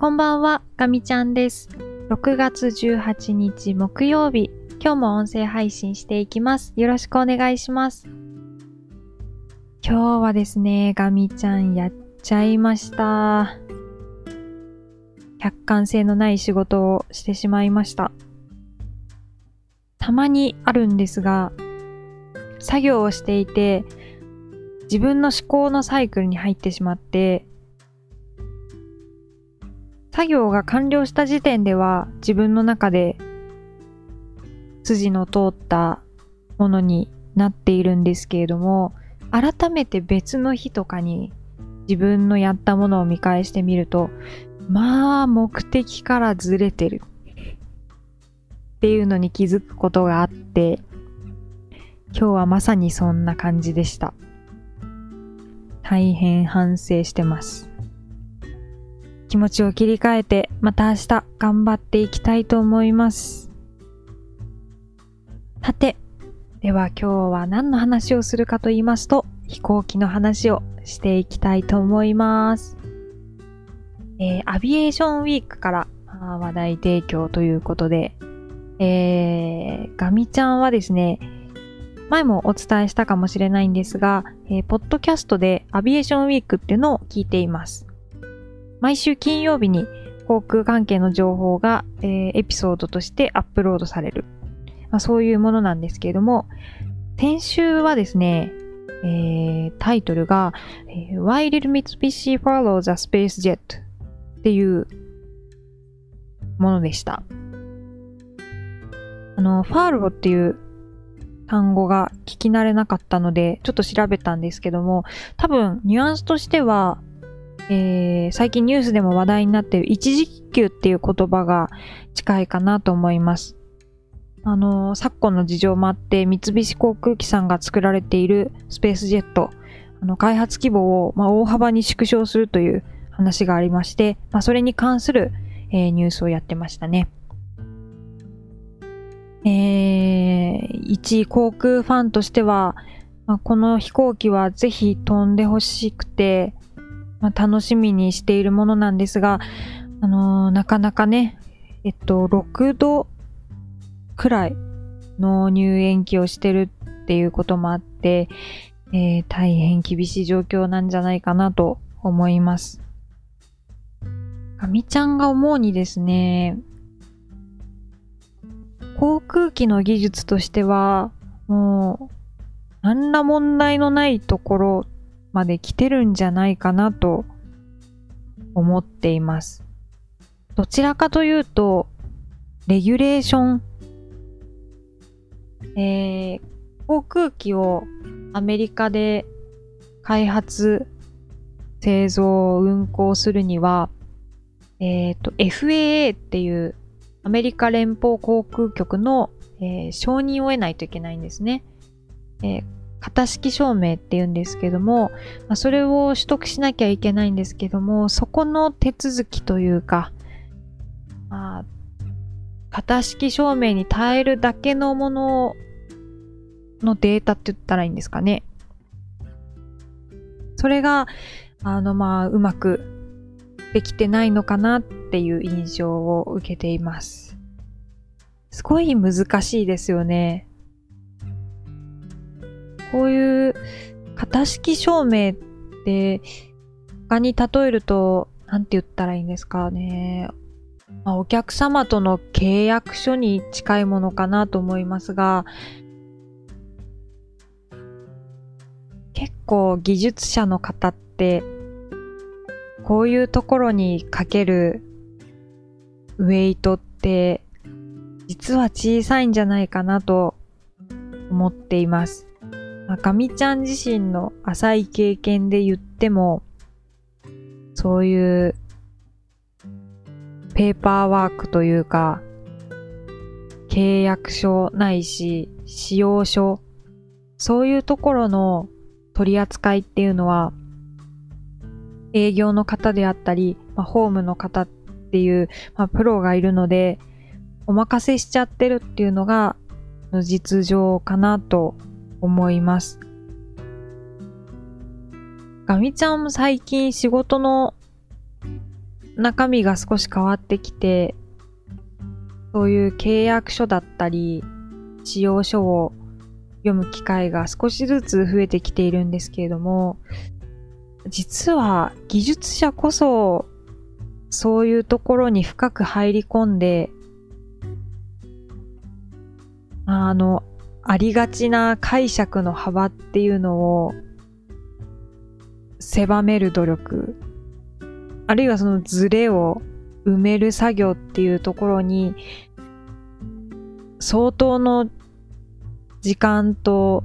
こんばんは、ガミちゃんです。6月18日木曜日、今日も音声配信していきます。よろしくお願いします。今日はですね、ガミちゃんやっちゃいました。客観性のない仕事をしてしまいました。たまにあるんですが、作業をしていて、自分の思考のサイクルに入ってしまって、作業が完了した時点では自分の中で筋の通ったものになっているんですけれども、改めて別の日とかに自分のやったものを見返してみると、まあ目的からずれてるっていうのに気づくことがあって、今日はまさにそんな感じでした。大変反省してます。気持ちを切り替えて、また明日頑張っていきたいと思います。さて、では今日は何の話をするかと言いますと、飛行機の話をしていきたいと思います。えーアビエーションウィークから話題提供ということで、えーガミちゃんはですね、前もお伝えしたかもしれないんですが、えーポッドキャストでアビエーションウィークっていうのを聞いています。毎週金曜日に航空関係の情報が、えーエピソードとしてアップロードされる。まあ、そういうものなんですけれども、先週はですね、えータイトルが、えー Why did Mitsubishi follow the space jet? っていうものでした。あの、ファールゴっていう単語が聞き慣れなかったので、ちょっと調べたんですけども、多分ニュアンスとしては、えー最近ニュースでも話題になっている一時給っていう言葉が近いかなと思います。あの、昨今の事情もあって、三菱航空機さんが作られているスペースジェット、あの、開発規模を、まあ、大幅に縮小するという話がありまして、まあ、それに関する、えーニュースをやってましたね。えー、一航空ファンとしては、まあ、この飛行機はぜひ飛んでほしくて、まあ、楽しみにしているものなんですが、あのーなかなかね、えっと、6度くらいの入園期をしてるっていうこともあって、えー大変厳しい状況なんじゃないかなと思います。かみちゃんが思うにですね、航空機の技術としては、もう、何ら問題のないところまで来てるんじゃないかなと思っています。どちらかというと、レギュレーション、えー航空機をアメリカで開発、製造、運航するには、えっ、と、FAA っていうアメリカ連邦航空局の、えー承認を得ないといけないんですね。えー型式証明って言うんですけども、まあ、それを取得しなきゃいけないんですけども、そこの手続きというか、まあ、型式証明に耐えるだけのもののデータって言ったらいいんですかね。それが、あの、まあ、うまくできてないのかなっていう印象を受けています。すごい難しいですよね。こういう型式証明って、他に例えると、なんて言ったらいいんですかね。まあ、お客様との契約書に近いものかなと思いますが、結構技術者の方って、こういうところにかけるウェイトって、実は小さいんじゃないかなと思っています。まあ、かみちゃん自身の浅い経験で言っても、そういうペーパーワークというか、契約書ないし、使用書、そういうところの取り扱いっていうのは、営業の方であったり、まあ、ホームの方っていう、まあ、プロがいるので、お任せしちゃってるっていうのが、の実情かなと思います。ガミちゃんも最近仕事の中身が少し変わってきて、そういう契約書だったり、使用書を読む機会が少しずつ増えてきているんですけれども、実は技術者こそそういうところに深く入り込んで、あの、ありがちな解釈の幅っていうのを狭める努力、あるいはそのズレを埋める作業っていうところに相当の時間と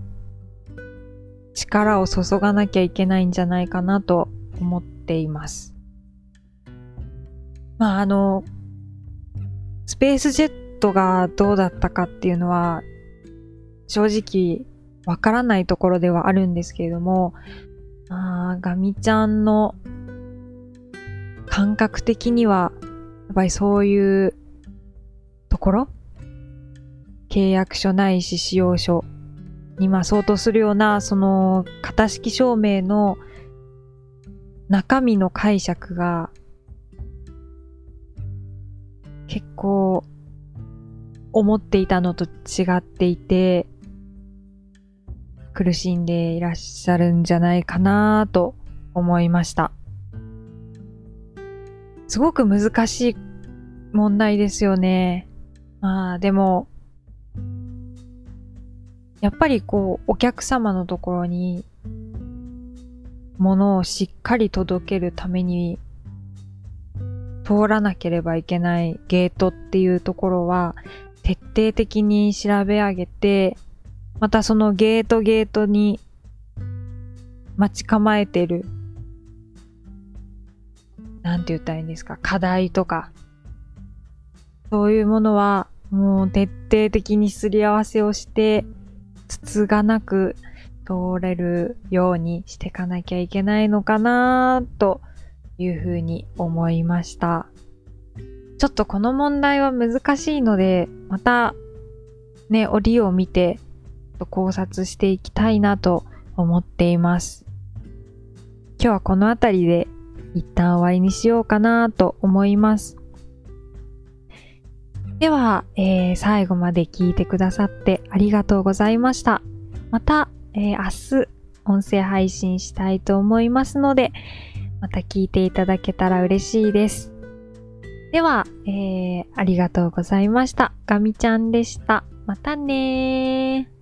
力を注がなきゃいけないんじゃないかなと思っています。まああの、スペースジェットがどうだったかっていうのは正直わからないところではあるんですけれども、あガミちゃんの感覚的にはやっぱりそういうところ？契約書ないし使用書にまあ相当するようなその型式証明の中身の解釈が結構思っていたのと違っていて苦しんでいらっしゃるんじゃないかなと思いました。すごく難しい問題ですよね。まあでもやっぱりこう、お客様のところに、ものをしっかり届けるために、通らなければいけないゲートっていうところは、徹底的に調べ上げて、またそのゲートゲートに待ち構えてる、なんて言ったらいいんですか、課題とか、そういうものはもう徹底的にすり合わせをして、つつがなく通れるようにしていかなきゃいけないのかなというふうに思いました。ちょっとこの問題は難しいので、またね、折を見て考察していきたいなと思っています。今日はこの辺りで一旦終わりにしようかなと思います。では、えー、最後まで聞いてくださってありがとうございました。また、えー、明日、音声配信したいと思いますので、また聞いていただけたら嬉しいです。では、えー、ありがとうございました。ガミちゃんでした。またねー。